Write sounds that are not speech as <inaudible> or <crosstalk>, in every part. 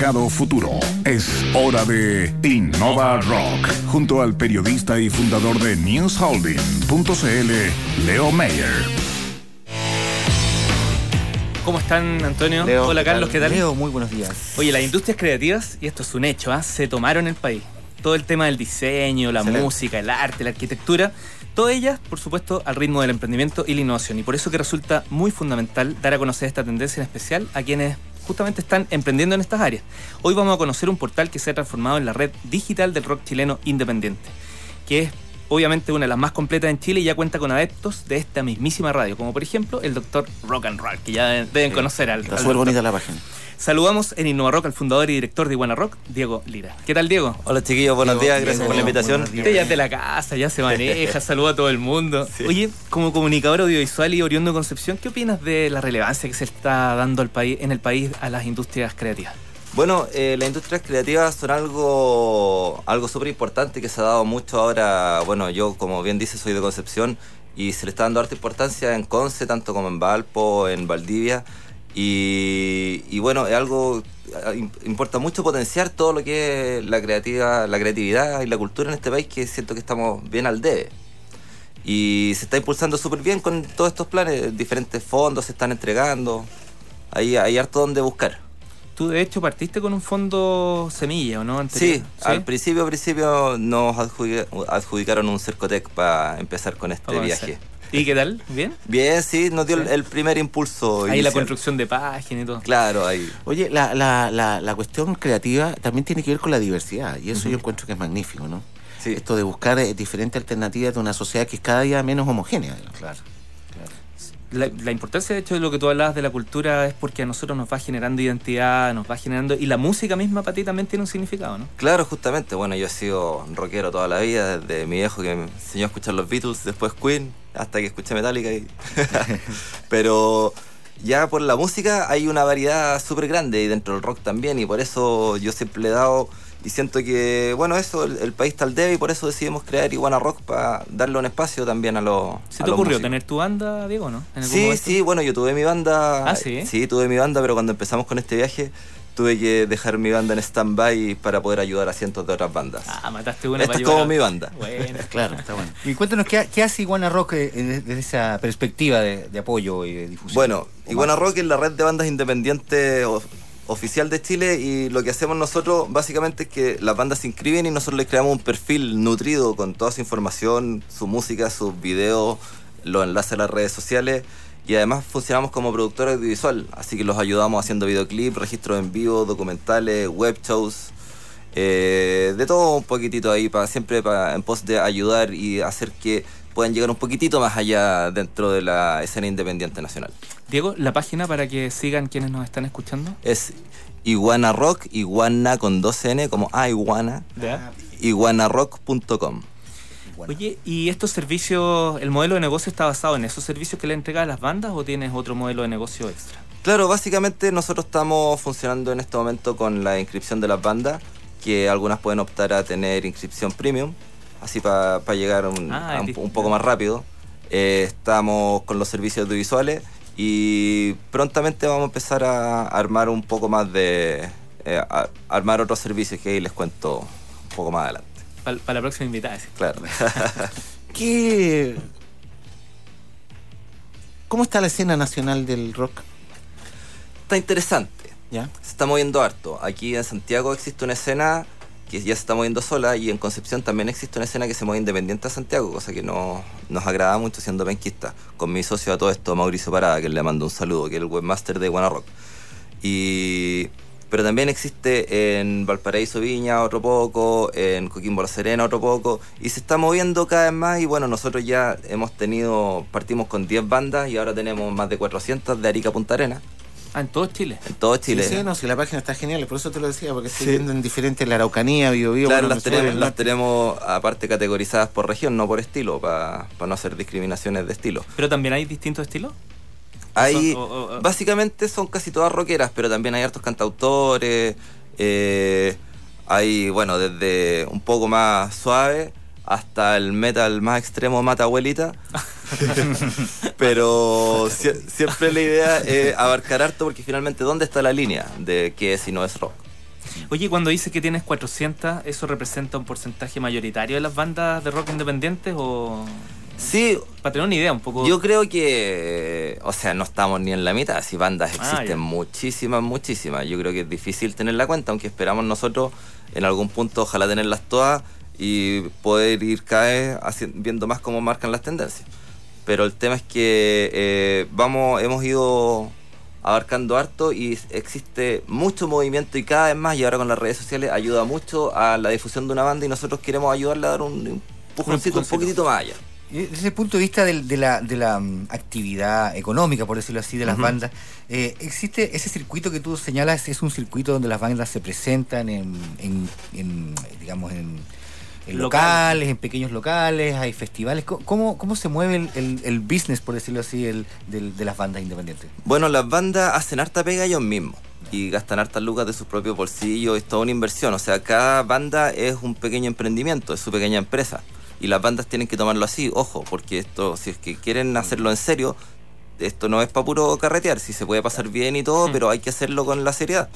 mercado futuro. Es hora de Innova Rock, junto al periodista y fundador de NewsHolding.cl, Leo Mayer. ¿Cómo están, Antonio? Leo, Hola, Carlos, ¿qué tal? Leo, muy buenos días. Oye, las industrias creativas, y esto es un hecho, ¿ah? se tomaron el país. Todo el tema del diseño, la Excelente. música, el arte, la arquitectura, todas ellas, por supuesto, al ritmo del emprendimiento y la innovación. Y por eso que resulta muy fundamental dar a conocer esta tendencia en especial a quienes justamente están emprendiendo en estas áreas. Hoy vamos a conocer un portal que se ha transformado en la red digital del rock chileno independiente, que es obviamente una de las más completas en Chile y ya cuenta con adeptos de esta mismísima radio, como por ejemplo el doctor Rock and Roll, que ya deben conocer al, Está súper bonita la página. Saludamos en Innova Rock al fundador y director de Iguana Rock, Diego Lira. ¿Qué tal, Diego? Hola chiquillos, buenos Diego, días, gracias Diego, por la invitación. Usted ya es de la casa, ya se maneja, <laughs> saluda a todo el mundo. Oye, como comunicador audiovisual y oriundo de Concepción, ¿qué opinas de la relevancia que se está dando al país, en el país a las industrias creativas? Bueno, eh, las industrias creativas son algo, algo súper importante que se ha dado mucho ahora. Bueno, yo como bien dice soy de Concepción y se le está dando harta importancia en Conce, tanto como en Valpo, en Valdivia. Y, y bueno, es algo, im- importa mucho potenciar todo lo que es la, creativa, la creatividad y la cultura en este país que siento que estamos bien al debe. Y se está impulsando súper bien con todos estos planes, diferentes fondos se están entregando. Hay, hay harto donde buscar. Tú, de hecho, partiste con un fondo semilla, ¿o no? Sí, al principio, principio nos adjudica- adjudicaron un Cercotec para empezar con este Vamos viaje. ¿Y qué tal? ¿Bien? Bien, sí, nos dio el, Sí. el primer impulso. Ahí la construcción de página y todo. Claro, ahí. Oye, la, la, la, la cuestión creativa también tiene que ver con la diversidad y eso yo encuentro que es magnífico, ¿no? Sí. Esto de buscar eh, diferentes alternativas de una sociedad que es cada día menos homogénea. digamos. Claro. La, la importancia, de hecho, de lo que tú hablabas de la cultura es porque a nosotros nos va generando identidad, nos va generando... Y la música misma para ti también tiene un significado, ¿no? Claro, justamente. Bueno, yo he sido rockero toda la vida, desde mi viejo que me enseñó a escuchar los Beatles, después Queen, hasta que escuché Metallica. Y... <laughs> Pero ya por la música hay una variedad súper grande y dentro del rock también, y por eso yo siempre le he dado. Y siento que, bueno, eso, el, el país está al debe y por eso decidimos crear Iguana Rock para darle un espacio también a los. ¿Se te ocurrió músicos. tener tu banda, Diego, no? ¿En algún Sí, momento? sí, bueno, yo tuve mi banda. Ah, ¿sí? Sí, tuve mi banda, pero cuando empezamos con este viaje tuve que dejar mi banda en stand-by para poder ayudar a cientos de otras bandas. Ah, mataste una Esta para es como a- mi banda. Bueno. <laughs> Claro, está bueno. Y cuéntanos, ¿qué, qué hace Iguana Rock eh, desde esa perspectiva de, de apoyo y de difusión? Bueno, ¿O Iguana? Rock es la red de bandas independientes oficial de Chile y lo que hacemos nosotros básicamente es que las bandas se inscriben y nosotros les creamos un perfil nutrido con toda su información, su música, sus videos, los enlaces a las redes sociales y además funcionamos como productor audiovisual, así que los ayudamos haciendo videoclips, registros en vivo, documentales, web shows. eh, de todo un poquitito ahí para siempre para, en pos de ayudar y hacer que puedan llegar un poquitito más allá dentro de la escena independiente nacional. Diego, la página para que sigan quienes nos están escuchando. Es Iguana Rock, iguana con 2N, como ah, iguana, iguanarock.com. Oye, ¿y estos servicios, el modelo de negocio está basado en esos servicios que le entregas a las bandas o tienes otro modelo de negocio extra? Claro, básicamente nosotros estamos funcionando en este momento con la inscripción de las bandas, que algunas pueden optar a tener inscripción premium, así para llegar un, Ah, a un, poco más rápido. Eh, estamos con los servicios audiovisuales y prontamente vamos a empezar a armar un poco más de... eh, a- armar otros servicios que ahí les cuento un poco más adelante. Para la próxima invitada. sí. Claro. <laughs> ¿Qué... ¿Cómo está la escena nacional del rock? Está interesante. ¿Ya? Se está moviendo harto. Aquí en Santiago existe una escena que ya se está moviendo sola y en Concepción también existe una escena que se mueve independiente a Santiago, cosa que no, nos agrada mucho siendo penquista. Con mi socio a todo esto, Mauricio Parada, que le mando un saludo, que es el webmaster de Guana Rock. Y, pero también existe en Valparaíso Viña otro poco, en Coquimbo La Serena otro poco, y se está moviendo cada vez más y bueno, nosotros ya hemos tenido, partimos con 10 bandas y ahora tenemos más de 400 de Arica Punta Arena, Ah, en todo Chile. en todo Chile. Sí, sí, no, si la página está genial, por eso te lo decía, porque estoy Sí. viendo en diferentes, la Araucanía, Bio, Bio, Claro, bueno, las tenemos, las tenemos aparte categorizadas por región, no por estilo, para no hacer discriminaciones de estilo. Pero también hay distintos estilos. Hay, básicamente son casi todas rockeras, pero también hay hartos cantautores, eh, hay, bueno, desde un poco más suave hasta el metal más extremo, mata abuelita. <laughs> pero sie- siempre la idea es abarcar harto porque finalmente, ¿dónde está la línea de qué es y no es rock? Oye, cuando dices que tienes 400, ¿eso representa un porcentaje mayoritario de las bandas de rock independientes o...? Sí, Para tener una idea un poco... Yo creo que, o sea, no estamos ni en la mitad. Si bandas Ah, existen muchísimas, muchísimas. Yo creo que es difícil tener la cuenta, aunque esperamos nosotros en algún punto ojalá tenerlas todas y poder ir cada vez haci- viendo más cómo marcan las tendencias. Pero el tema es que eh, vamos, hemos ido abarcando harto y existe mucho movimiento y cada vez más y ahora con las redes sociales ayuda mucho a la difusión de una banda y nosotros queremos ayudarle a dar un empujoncito un empujoncito. poquitito más allá. Desde el punto de vista del- de, la, de la mm, actividad económica, por decirlo así, de las bandas, eh, ¿existe ese circuito que tú señalas? ¿Es un circuito donde las bandas se presentan en, en- en, digamos, en, en Local. locales, en pequeños locales, hay festivales? ¿Cómo, cómo se mueve el, el- el business, por decirlo así, el, del- de las bandas independientes? Bueno, las bandas hacen harta pega ellos mismos y gastan hartas lucas de sus propios bolsillos, es toda una inversión. O sea, cada banda es un pequeño emprendimiento, es su pequeña empresa. Y las bandas tienen que tomarlo así, ojo, porque esto, si es que quieren hacerlo en serio, esto no es para puro carretear, si se puede pasar bien y todo, Mm. pero hay que hacerlo con la seriedad.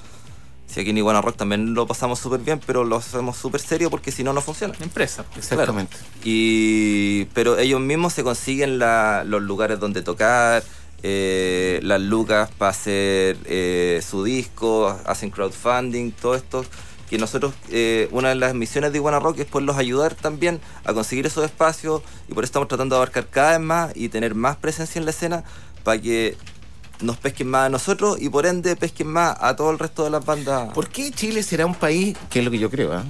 Si aquí en Iguana Rock también lo pasamos súper bien, pero lo hacemos súper serio porque si no, no funciona. Empresa. Exactamente. Y, pero ellos mismos se consiguen la- los lugares donde tocar, eh, las lucas para hacer eh, su disco, hacen crowdfunding, todo esto. Que nosotros, eh, una de las misiones de Iguana Rock es poderlos ayudar también a conseguir esos espacios y por eso estamos tratando de abarcar cada vez más y tener más presencia en la escena para que nos pesquen más a nosotros y por ende pesquen más a todo el resto de las bandas. ¿Por qué Chile será un país, que es lo que yo creo, ¿ah?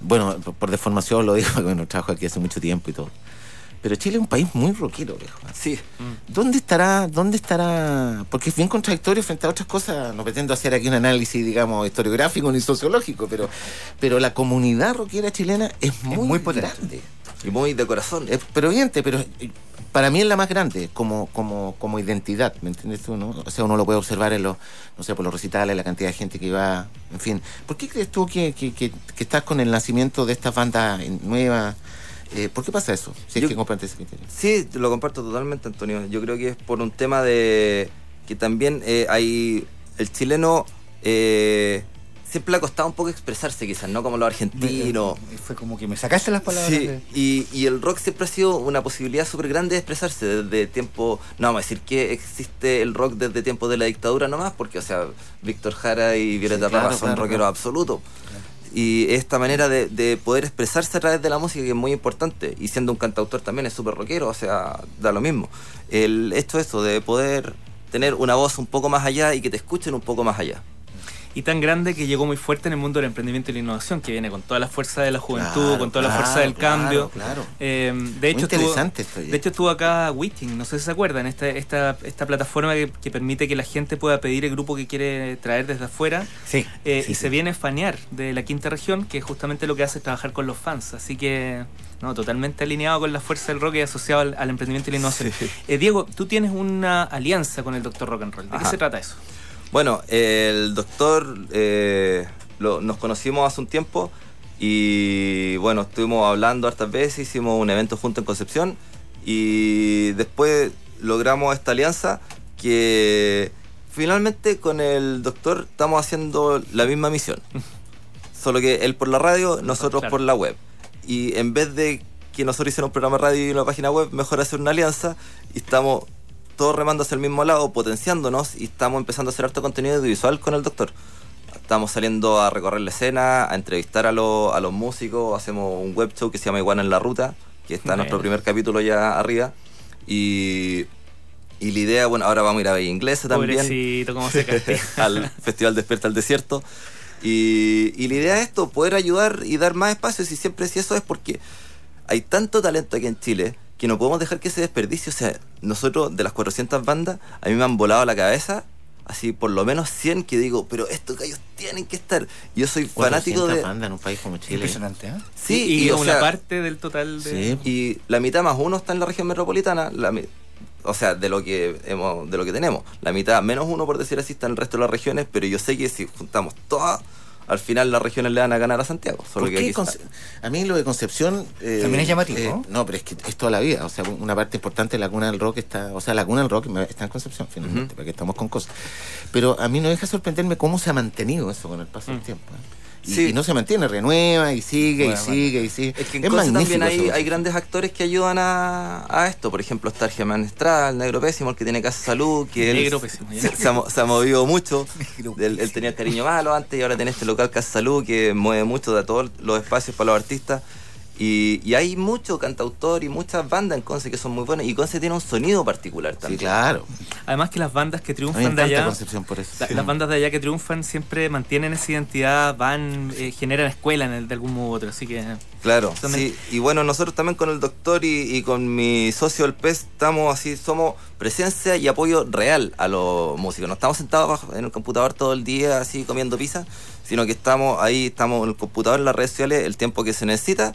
bueno, por, deformación lo digo, porque <laughs> bueno, trabajo aquí hace mucho tiempo y todo, pero Chile es un país muy rockero, viejo. Sí, ¿Dónde estará, dónde estará? Porque es bien contradictorio frente a otras cosas. No pretendo hacer aquí un análisis, digamos, historiográfico ni sociológico, pero, pero la comunidad rockera chilena es muy, muy potente. grande. y muy de corazón. Es pero evidente, pero eh, para mí es la más grande como, como, como identidad, ¿me entiendes tú? No? O sea, uno lo puede observar en los, no sé, por los recitales, la cantidad de gente que va, en fin. ¿Por qué crees tú que, que, que- que estás con el nacimiento de estas bandas nuevas? Eh, ¿Por qué pasa eso? Si es Yo- que compartes ese criterio. Sí, lo comparto totalmente, Antonio. Yo creo que es por un tema de que también eh, hay el chileno eh, siempre le ha costado un poco expresarse, quizás, no como los argentinos. Fue como que me sacaste las palabras. Sí, de- y, y el rock siempre ha sido una posibilidad súper grande de expresarse desde tiempo, no vamos a decir que existe el rock desde tiempos de la dictadura nomás, porque o sea, Víctor Jara y Violeta Sí, claro, Parra son claro, rockeros claro. absolutos. Y esta manera de, de poder expresarse a través de la música que es muy importante, y siendo un cantautor también es súper rockero, o sea, da lo mismo. El, esto eso, de poder tener una voz un poco más allá y que te escuchen un poco más allá. Y tan grande que llegó muy fuerte en el mundo del emprendimiento y la innovación, que viene con toda la fuerza de la juventud, Claro, con toda la claro, fuerza del claro, cambio. claro. Eh, de Muy hecho, estuvo, interesante esto, de hecho, estuvo acá Witting, no sé si se acuerdan, esta, esta, esta plataforma que, que permite que la gente pueda pedir el grupo que quiere traer desde afuera Sí. eh, sí, y sí. se viene a fanear de la quinta región, que justamente lo que hace es trabajar con los fans. Así que, no, totalmente alineado con la fuerza del rock y asociado al, al emprendimiento y la innovación. Eh, Diego, tú tienes una alianza con el Doctor Rock and Roll. ¿De qué se trata eso? Bueno, el doctor eh, lo- nos conocimos hace un tiempo y bueno, estuvimos hablando hartas veces, hicimos un evento junto en Concepción y después logramos esta alianza que finalmente con el doctor estamos haciendo la misma misión. <laughs> Solo que él por la radio, nosotros Claro. por la web. Y en vez de que nosotros hiciéramos un programa de radio y una página web, mejor hacer una alianza y estamos todos remando hacia el mismo lado, potenciándonos y estamos empezando a hacer harto contenido audiovisual con el doctor. Estamos saliendo a recorrer la escena, a entrevistar a, los- a los músicos, hacemos un web show que se llama Iguana en la Ruta, que está en nuestro primer capítulo ya arriba. Y, y la idea, bueno, ahora vamos a ir a Bella Inglesa también Pobrecito, cómo se <laughs> al Festival Despierta al Desierto. Y, y la idea es esto, poder ayudar y dar más espacios. Y siempre si eso es porque hay tanto talento aquí en Chile que no podemos dejar que se desperdicie. O sea, nosotros de las 400 bandas, a mí me han volado la cabeza, así por lo menos 100 que digo, pero estos gallos tienen que estar. Yo soy fanático 400 de... bandas en un país como Chile. Impresionante, ¿eh? Sí, y, y, o una sea, parte del total de... Sí. y la mitad más uno está en la región metropolitana, la mi- o sea, de lo que hemos, de lo que tenemos. La mitad menos uno, por decir así, está en el resto de las regiones, pero yo sé que si juntamos todas, al final las regiones le van a ganar a Santiago. Solo ¿Por que qué aquí está- Conce- A mí lo de Concepción... eh, También es llamativo, ¿no? No, pero es que es toda la vida. O sea, una parte importante de la cuna del rock está... O sea, la cuna del rock está en Concepción, finalmente, porque estamos con cosas. Pero a mí no deja sorprenderme cómo se ha mantenido eso con el paso del tiempo. ¿eh? Y, Sí. y no se mantiene, renueva y sigue Bueno, y sigue y sigue. Es que en Conce también hay, grandes actores que ayudan a, a esto. Por ejemplo, está el Germán Estrada, el negro pésimo, el que tiene Casa Salud, que él Negro pésimo, se, se ha, mo- se ha movido mucho. <laughs> Él, él tenía el cariño malo antes y ahora tiene este local Casa Salud que mueve mucho de todos los espacios para los artistas. Y, y hay mucho cantautor y muchas bandas en Conce que son muy buenas. Y Conce tiene un sonido particular Sí, también. claro. Además que las bandas que triunfan de allá... Concepción por eso. La- Las bandas de allá que triunfan siempre mantienen esa identidad, van, eh, generan escuela en el- de algún modo u otro, así que Claro, También- sí. Y bueno, nosotros también con el doctor y, y con mi socio el PES estamos así, somos presencia y apoyo real a los músicos. No estamos sentados bajo- en el computador todo el día así comiendo pizza, sino que estamos ahí, estamos en el computador, en las redes sociales, el tiempo que se necesita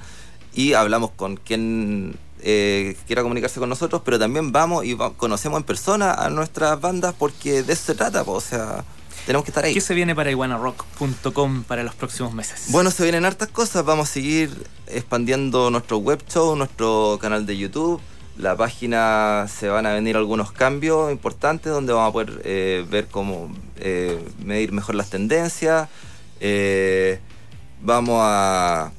y hablamos con quien eh, quiera comunicarse con nosotros, pero también vamos y va- conocemos en persona a nuestras bandas porque de eso se trata, po, o sea, tenemos que estar ahí. ¿qué se viene para iguanarock.com para los próximos meses? Bueno, se vienen hartas cosas. Vamos a seguir expandiendo nuestro web show, nuestro canal de YouTube. La página se van a venir algunos cambios importantes donde vamos a poder eh, ver cómo eh, medir mejor las tendencias. Vamos a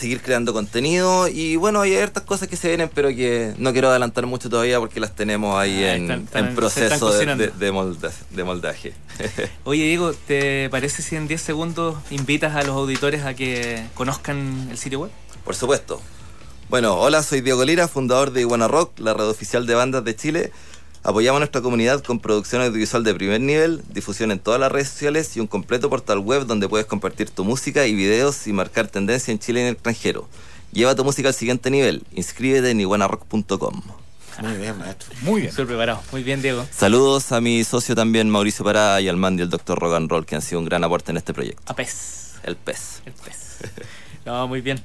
seguir creando contenido y bueno, hay hartas cosas que se vienen, pero que no quiero adelantar mucho todavía porque las tenemos ahí Ah, en, están- están- en se proceso de, de- de molda- de moldaje. <laughs> Oye Diego, ¿te parece si en 10 segundos invitas a los auditores a que conozcan el sitio web? Por supuesto. Bueno, hola, soy Diego Lira, fundador de Iguana Rock, la red oficial de bandas de Chile. Apoyamos a nuestra comunidad con producción audiovisual de primer nivel, difusión en todas las redes sociales y un completo portal web donde puedes compartir tu música y videos y marcar tendencia en Chile y en el extranjero. Lleva tu música al siguiente nivel. Inscríbete en iguanarock.com. Muy bien, maestro. Muy bien. Súper preparado. Muy bien, Diego. Saludos a mi socio también, Mauricio Pará, y al Mandy, el Dr. Rock and Roll, que han sido un gran aporte en este proyecto. A pez. El pez. El pez. No, muy bien.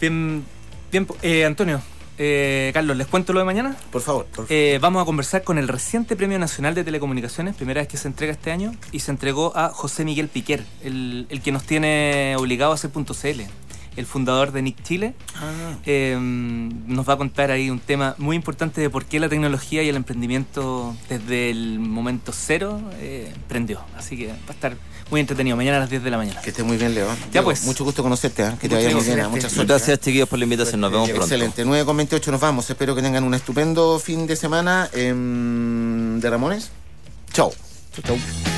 Bien, bien eh, Antonio, eh, Carlos, ¿les cuento lo de mañana? Por favor, por favor. Eh, vamos a conversar con el reciente Premio Nacional de Telecomunicaciones, primera vez que se entrega este año, y se entregó a José Miguel Piquer, el, el que nos tiene obligado a hacer punto .cl, el fundador de Nick Chile. Eh, nos va a contar ahí un tema muy importante de por qué la tecnología y el emprendimiento desde el momento cero eh, prendió. Así que va a estar muy entretenido, mañana a las 10 de la mañana. Que estés muy bien, León. Ya Diego, pues. Mucho gusto conocerte, ¿eh? que te Mucho vaya muy bien. ¿eh? excelente. Mucha suerte. Gracias, chiquillos, por la invitación. Nos vemos pronto. Excelente. 9 con 28 nos vamos. Espero que tengan un estupendo fin de semana. em, de Ramones. Chau. Chau, chau.